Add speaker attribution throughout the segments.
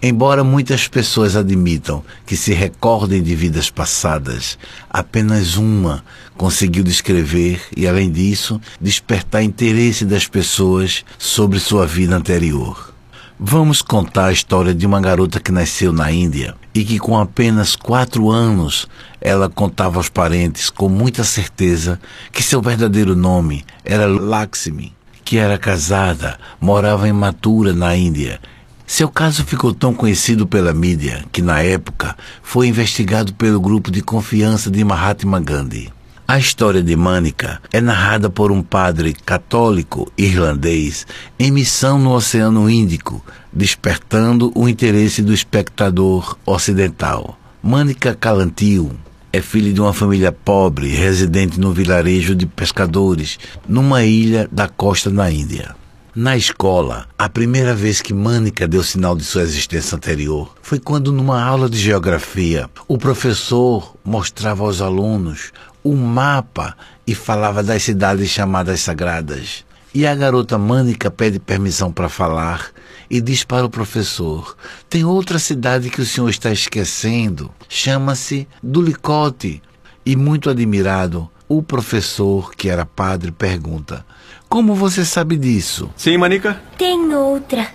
Speaker 1: Embora muitas pessoas admitam que se recordem de vidas passadas, apenas uma conseguiu descrever e, além disso, despertar interesse das pessoas sobre sua vida anterior. Vamos contar a história de uma garota que nasceu na Índia e que, com apenas quatro anos, ela contava aos parentes com muita certeza que seu verdadeiro nome era Lakshmi, que era casada, morava em Mathura, na Índia seu caso ficou tão conhecido pela mídia que, na época, foi investigado pelo grupo de confiança de Mahatma Gandhi. A história de Mânica é narrada por um padre católico irlandês em missão no Oceano Índico, despertando o interesse do espectador ocidental. Mânica Calantil é filha de uma família pobre residente no vilarejo de pescadores, numa ilha da costa na Índia. Na escola, a primeira vez que Mânica deu sinal de sua existência anterior foi quando, numa aula de geografia, o professor mostrava aos alunos um mapa e falava das cidades chamadas sagradas. E a garota Mânica pede permissão para falar e diz para o professor: Tem outra cidade que o senhor está esquecendo. Chama-se Dulicote. E muito admirado, o professor, que era padre, pergunta: Como você sabe disso?
Speaker 2: Sim, Manica?
Speaker 3: Tem outra.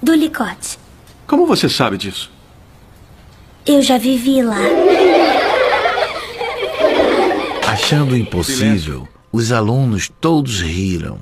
Speaker 3: Do Licote.
Speaker 2: Como você sabe disso?
Speaker 3: Eu já vivi lá.
Speaker 1: Achando impossível, os alunos todos riram.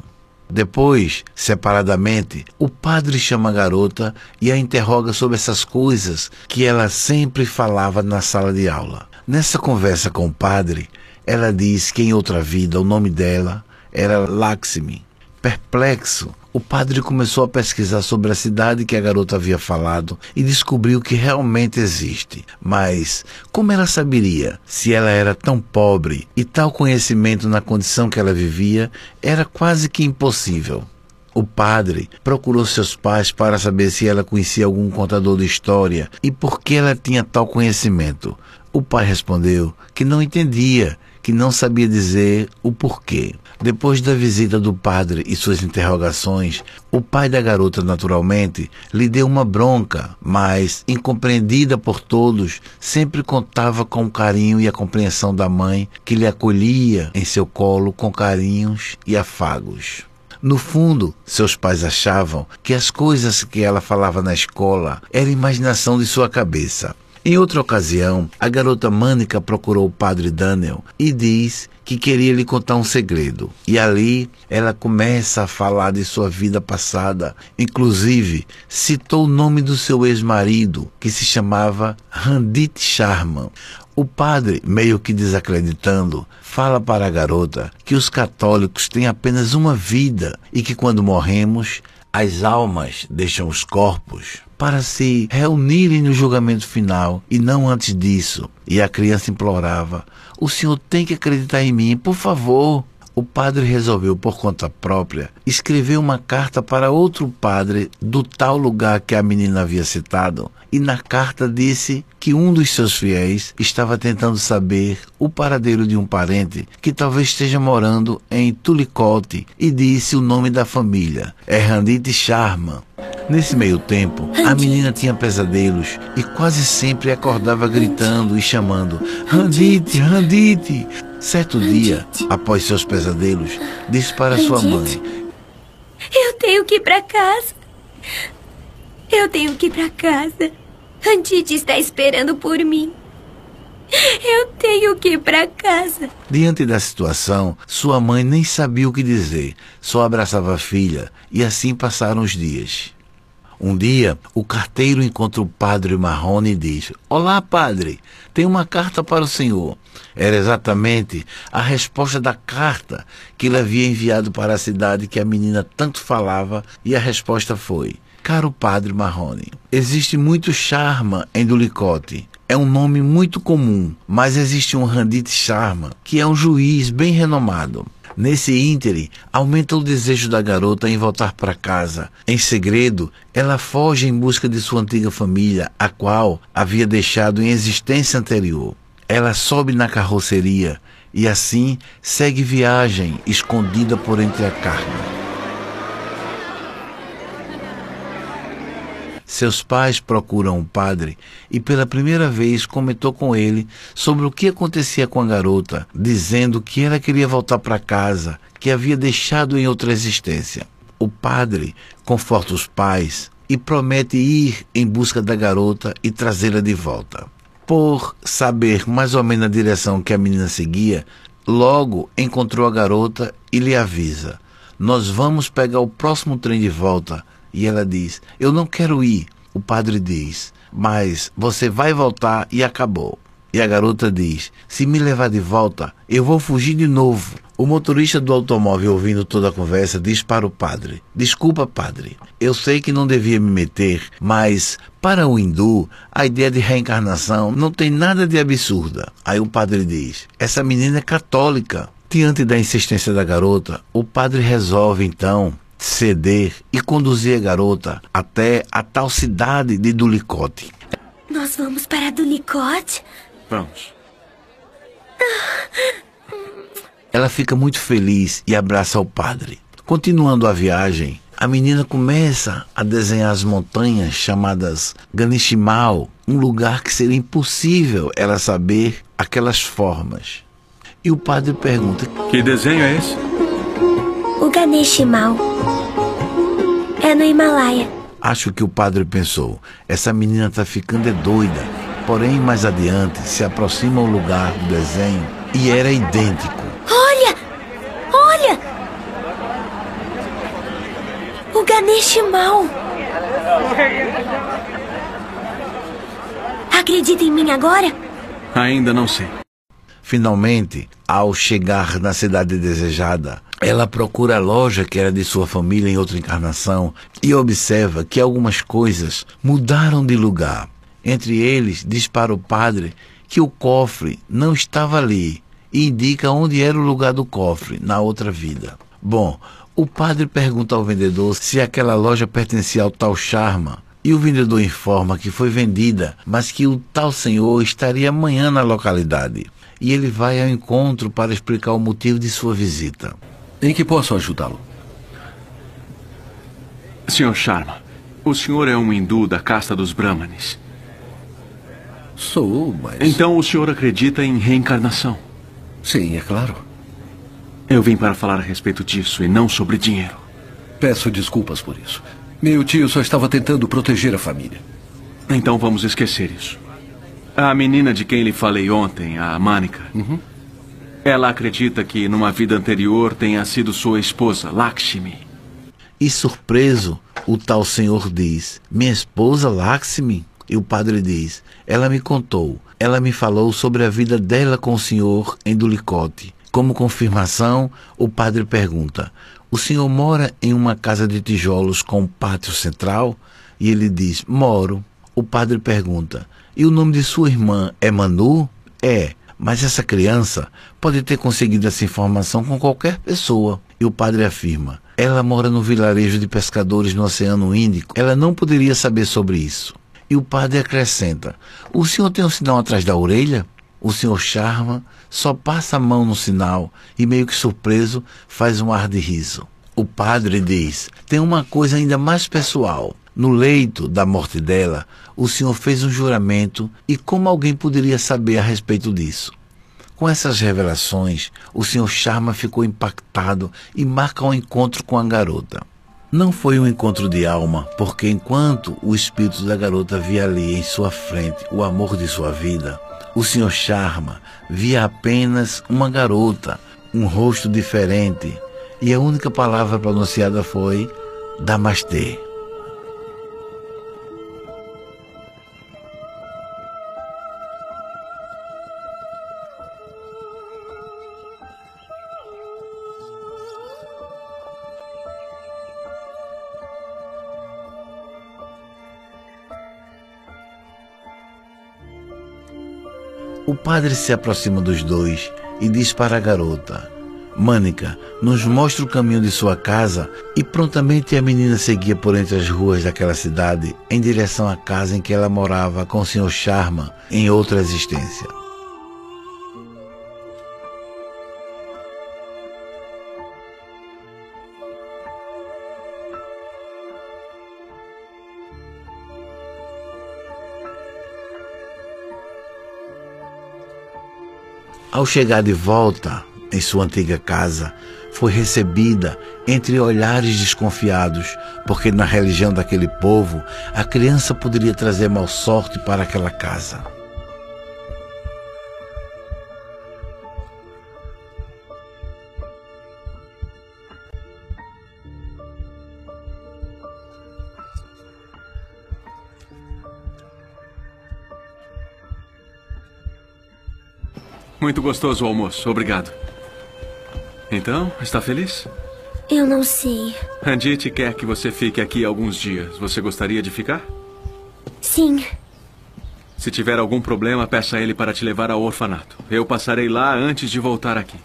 Speaker 1: Depois, separadamente, o padre chama a garota e a interroga sobre essas coisas que ela sempre falava na sala de aula. Nessa conversa com o padre, ela diz que em outra vida o nome dela era Lakshmi. Perplexo, o padre começou a pesquisar sobre a cidade que a garota havia falado e descobriu que realmente existe. Mas como ela saberia se ela era tão pobre e tal conhecimento na condição que ela vivia era quase que impossível. O padre procurou seus pais para saber se ela conhecia algum contador de história e por que ela tinha tal conhecimento. O pai respondeu que não entendia que não sabia dizer o porquê. Depois da visita do padre e suas interrogações, o pai da garota, naturalmente, lhe deu uma bronca, mas, incompreendida por todos, sempre contava com o carinho e a compreensão da mãe, que lhe acolhia em seu colo com carinhos e afagos. No fundo, seus pais achavam que as coisas que ela falava na escola eram imaginação de sua cabeça. Em outra ocasião, a garota Mânica procurou o padre Daniel e diz que queria lhe contar um segredo. E ali ela começa a falar de sua vida passada. Inclusive, citou o nome do seu ex-marido, que se chamava Randit Sharma. O padre, meio que desacreditando, fala para a garota que os católicos têm apenas uma vida e que quando morremos, as almas deixam os corpos para se reunirem no julgamento final e não antes disso. E a criança implorava: O senhor tem que acreditar em mim, por favor. O padre resolveu, por conta própria, escrever uma carta para outro padre do tal lugar que a menina havia citado, e na carta disse que um dos seus fiéis estava tentando saber o paradeiro de um parente que talvez esteja morando em Tulicote e disse o nome da família, é Randite Sharma. Nesse meio tempo, a menina tinha pesadelos e quase sempre acordava gritando e chamando: Randite, Randite! Certo dia, após seus pesadelos, disse para sua mãe:
Speaker 3: Eu tenho que ir para casa. Eu tenho que ir para casa. Randite está esperando por mim. Eu tenho que ir para casa.
Speaker 1: Diante da situação, sua mãe nem sabia o que dizer, só abraçava a filha e assim passaram os dias. Um dia, o carteiro encontra o padre Marrone e diz: Olá, padre, tenho uma carta para o senhor. Era exatamente a resposta da carta que ele havia enviado para a cidade que a menina tanto falava, e a resposta foi: Caro padre Marrone, existe muito charma em Dulicote. É um nome muito comum, mas existe um Randit Sharma, que é um juiz bem renomado. Nesse íntere, aumenta o desejo da garota em voltar para casa. Em segredo, ela foge em busca de sua antiga família, a qual havia deixado em existência anterior. Ela sobe na carroceria e assim segue viagem escondida por entre a carne. Seus pais procuram o padre e pela primeira vez comentou com ele sobre o que acontecia com a garota, dizendo que ela queria voltar para casa, que havia deixado em outra existência. O padre conforta os pais e promete ir em busca da garota e trazê-la de volta. Por saber mais ou menos a direção que a menina seguia, logo encontrou a garota e lhe avisa: Nós vamos pegar o próximo trem de volta e ela diz: Eu não quero ir. O padre diz: Mas você vai voltar e acabou. E a garota diz: Se me levar de volta, eu vou fugir de novo. O motorista do automóvel, ouvindo toda a conversa, diz para o padre: Desculpa, padre, eu sei que não devia me meter, mas para o hindu, a ideia de reencarnação não tem nada de absurda. Aí o padre diz: Essa menina é católica. Diante da insistência da garota, o padre resolve então ceder e conduzir a garota até a tal cidade de Dulicote.
Speaker 3: Nós vamos para Dulicote?
Speaker 2: Vamos.
Speaker 1: Ela fica muito feliz e abraça o padre. Continuando a viagem, a menina começa a desenhar as montanhas chamadas Ganishmal, um lugar que seria impossível ela saber aquelas formas. E o padre pergunta:
Speaker 2: Que desenho é esse?
Speaker 3: O Ganeshmal. É no Himalaia.
Speaker 1: Acho que o padre pensou: essa menina está ficando é doida. Porém, mais adiante, se aproxima o lugar do desenho e era idêntico.
Speaker 3: Olha! Olha! O Ganeshmal. Acredita em mim agora?
Speaker 2: Ainda não sei.
Speaker 1: Finalmente, ao chegar na cidade desejada, ela procura a loja que era de sua família em outra encarnação e observa que algumas coisas mudaram de lugar. Entre eles, diz para o padre que o cofre não estava ali e indica onde era o lugar do cofre na outra vida. Bom, o padre pergunta ao vendedor se aquela loja pertencia ao tal Charma e o vendedor informa que foi vendida, mas que o tal senhor estaria amanhã na localidade. E ele vai ao encontro para explicar o motivo de sua visita.
Speaker 4: Em que posso ajudá-lo?
Speaker 2: Senhor Sharma, o senhor é um hindu da casta dos Brahmanes.
Speaker 4: Sou, mas.
Speaker 2: Então o senhor acredita em reencarnação?
Speaker 4: Sim, é claro.
Speaker 2: Eu vim para falar a respeito disso e não sobre dinheiro.
Speaker 4: Peço desculpas por isso. Meu tio só estava tentando proteger a família.
Speaker 2: Então vamos esquecer isso. A menina de quem lhe falei ontem, a Manika.
Speaker 4: Uhum.
Speaker 2: Ela acredita que numa vida anterior tenha sido sua esposa, Lakshmi.
Speaker 1: E surpreso, o tal senhor diz: Minha esposa Lakshmi? E o padre diz: Ela me contou. Ela me falou sobre a vida dela com o senhor em Dulicote. Como confirmação, o padre pergunta: O senhor mora em uma casa de tijolos com um pátio central? E ele diz: Moro. O padre pergunta: E o nome de sua irmã é Manu? É. Mas essa criança pode ter conseguido essa informação com qualquer pessoa. E o padre afirma: ela mora no vilarejo de pescadores no Oceano Índico. Ela não poderia saber sobre isso. E o padre acrescenta: O senhor tem um sinal atrás da orelha? O senhor Charma só passa a mão no sinal e, meio que surpreso, faz um ar de riso. O padre diz: Tem uma coisa ainda mais pessoal. No leito da morte dela, o senhor fez um juramento e como alguém poderia saber a respeito disso? Com essas revelações, o senhor Charma ficou impactado e marca um encontro com a garota. Não foi um encontro de alma, porque enquanto o espírito da garota via ali em sua frente o amor de sua vida, o senhor Charma via apenas uma garota, um rosto diferente, e a única palavra pronunciada foi Damastê. O padre se aproxima dos dois e diz para a garota: Mânica, nos mostra o caminho de sua casa e prontamente a menina seguia por entre as ruas daquela cidade em direção à casa em que ela morava com o Sr. Sharma em outra existência. Ao chegar de volta em sua antiga casa, foi recebida entre olhares desconfiados, porque na religião daquele povo a criança poderia trazer mal sorte para aquela casa.
Speaker 2: Muito gostoso o almoço, obrigado. Então, está feliz?
Speaker 3: Eu não sei.
Speaker 2: Randit quer que você fique aqui alguns dias. Você gostaria de ficar?
Speaker 3: Sim.
Speaker 2: Se tiver algum problema, peça a ele para te levar ao orfanato. Eu passarei lá antes de voltar aqui.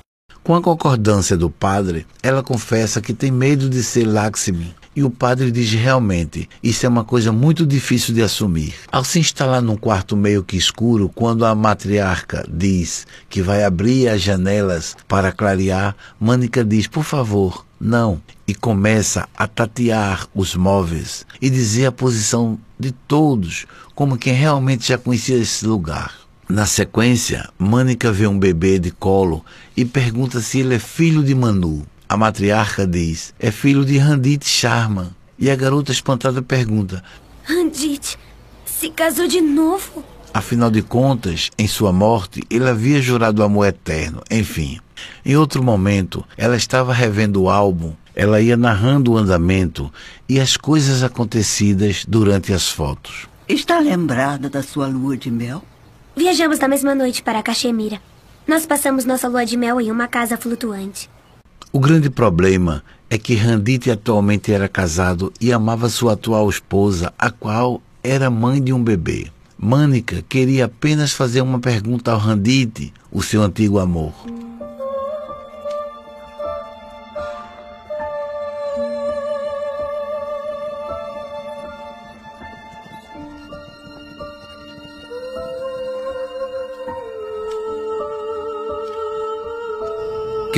Speaker 1: Com a concordância do padre, ela confessa que tem medo de ser Lakshmi e o padre diz realmente, isso é uma coisa muito difícil de assumir. Ao se instalar num quarto meio que escuro, quando a matriarca diz que vai abrir as janelas para clarear, Mânica diz, por favor, não. E começa a tatear os móveis e dizer a posição de todos, como quem realmente já conhecia esse lugar. Na sequência, Mânica vê um bebê de colo e pergunta se ele é filho de Manu. A matriarca diz: é filho de Randit Sharma. E a garota espantada pergunta:
Speaker 3: Randit se casou de novo?
Speaker 1: Afinal de contas, em sua morte, ele havia jurado amor eterno. Enfim, em outro momento, ela estava revendo o álbum, ela ia narrando o andamento e as coisas acontecidas durante as fotos.
Speaker 5: Está lembrada da sua lua de mel?
Speaker 3: Viajamos na mesma noite para Caxemira. Nós passamos nossa lua de mel em uma casa flutuante.
Speaker 1: O grande problema é que Randit atualmente era casado e amava sua atual esposa, a qual era mãe de um bebê. Mânica queria apenas fazer uma pergunta ao Randit, o seu antigo amor.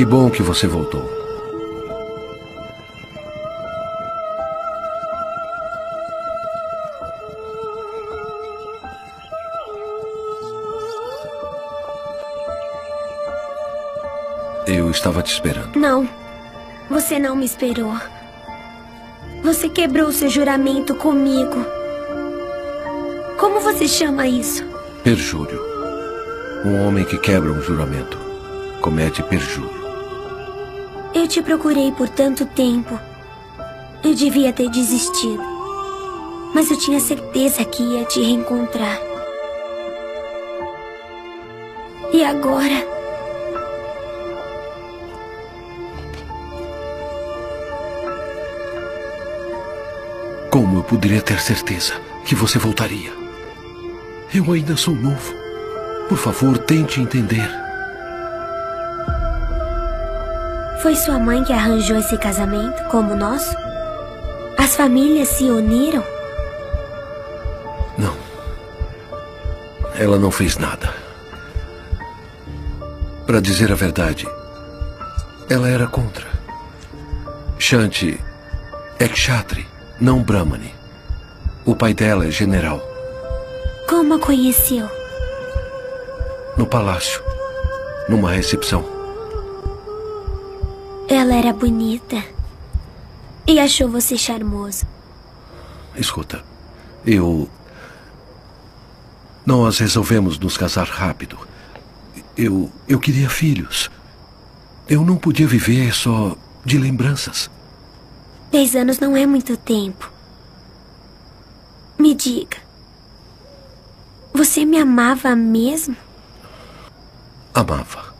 Speaker 4: Que bom que você voltou. Eu estava te esperando.
Speaker 3: Não. Você não me esperou. Você quebrou seu juramento comigo. Como você chama isso?
Speaker 4: Perjúrio. Um homem que quebra um juramento comete perjúrio.
Speaker 3: Eu te procurei por tanto tempo. Eu devia ter desistido. Mas eu tinha certeza que ia te reencontrar. E agora?
Speaker 4: Como eu poderia ter certeza que você voltaria? Eu ainda sou novo. Por favor, tente entender.
Speaker 3: Foi sua mãe que arranjou esse casamento, como o nosso? As famílias se uniram?
Speaker 4: Não. Ela não fez nada. Para dizer a verdade, ela era contra. Shanti é kshatri, não brahmane. O pai dela é general.
Speaker 3: Como a conheceu?
Speaker 4: No palácio, numa recepção.
Speaker 3: Ela era bonita. E achou você charmoso.
Speaker 4: Escuta, eu. Nós resolvemos nos casar rápido. Eu. Eu queria filhos. Eu não podia viver só de lembranças.
Speaker 3: Dez anos não é muito tempo. Me diga. Você me amava mesmo?
Speaker 4: Amava.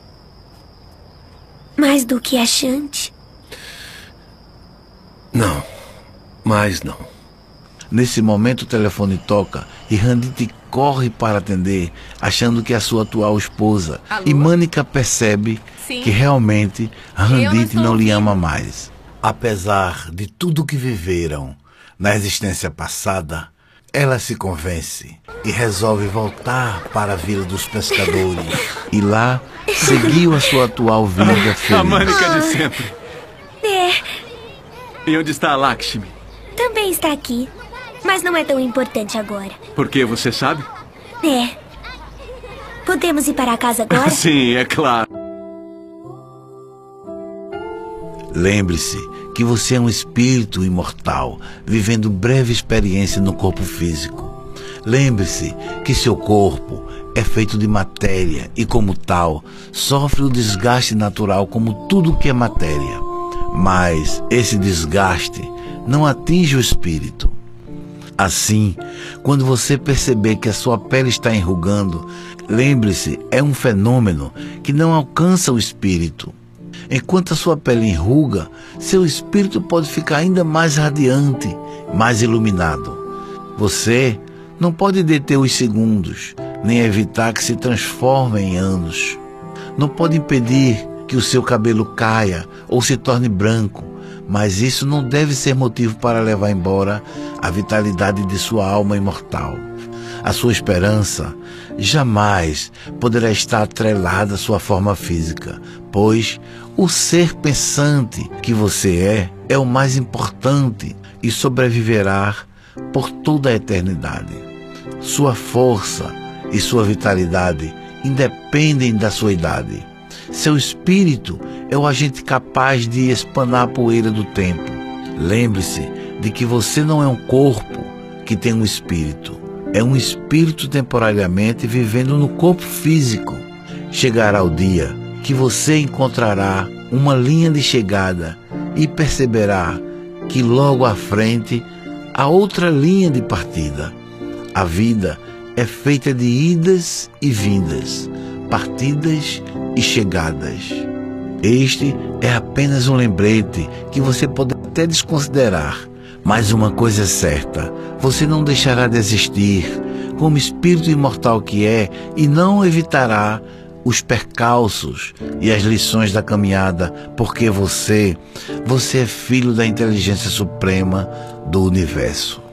Speaker 3: Mais do que a Shanti?
Speaker 4: Não. Mais não.
Speaker 1: Nesse momento o telefone toca e Randit corre para atender, achando que é a sua atual esposa.
Speaker 6: Alô?
Speaker 1: E Mânica percebe
Speaker 6: Sim.
Speaker 1: que realmente Randit
Speaker 6: estou
Speaker 1: não lhe ama mais. Apesar de tudo que viveram na existência passada, ela se convence e resolve voltar para a Vila dos Pescadores. e lá seguiu a sua atual vida
Speaker 2: A
Speaker 1: feliz.
Speaker 2: Mânica de sempre.
Speaker 3: É,
Speaker 2: E onde está a Lakshmi?
Speaker 3: também está aqui. Mas não é tão importante agora.
Speaker 2: Por que você sabe?
Speaker 3: É. Podemos ir para casa agora?
Speaker 2: Sim, é claro.
Speaker 1: Lembre-se que você é um espírito imortal, vivendo breve experiência no corpo físico. Lembre-se que seu corpo é feito de matéria e, como tal, sofre o desgaste natural como tudo que é matéria. Mas esse desgaste não atinge o espírito. Assim, quando você perceber que a sua pele está enrugando, lembre-se, é um fenômeno que não alcança o espírito. Enquanto a sua pele enruga, seu espírito pode ficar ainda mais radiante, mais iluminado. Você não pode deter os segundos, nem evitar que se transformem em anos. Não pode impedir que o seu cabelo caia ou se torne branco, mas isso não deve ser motivo para levar embora a vitalidade de sua alma imortal. A sua esperança jamais poderá estar atrelada à sua forma física, pois o ser pensante que você é é o mais importante e sobreviverá por toda a eternidade. Sua força e sua vitalidade independem da sua idade. Seu espírito é o agente capaz de espanar a poeira do tempo. Lembre-se de que você não é um corpo que tem um espírito. É um espírito temporariamente vivendo no corpo físico. Chegará o dia que você encontrará uma linha de chegada e perceberá que logo à frente há outra linha de partida. A vida é feita de idas e vindas, partidas e chegadas. Este é apenas um lembrete que você pode até desconsiderar, mas uma coisa é certa: você não deixará de existir como espírito imortal que é e não evitará os percalços e as lições da caminhada, porque você, você é filho da inteligência suprema do universo.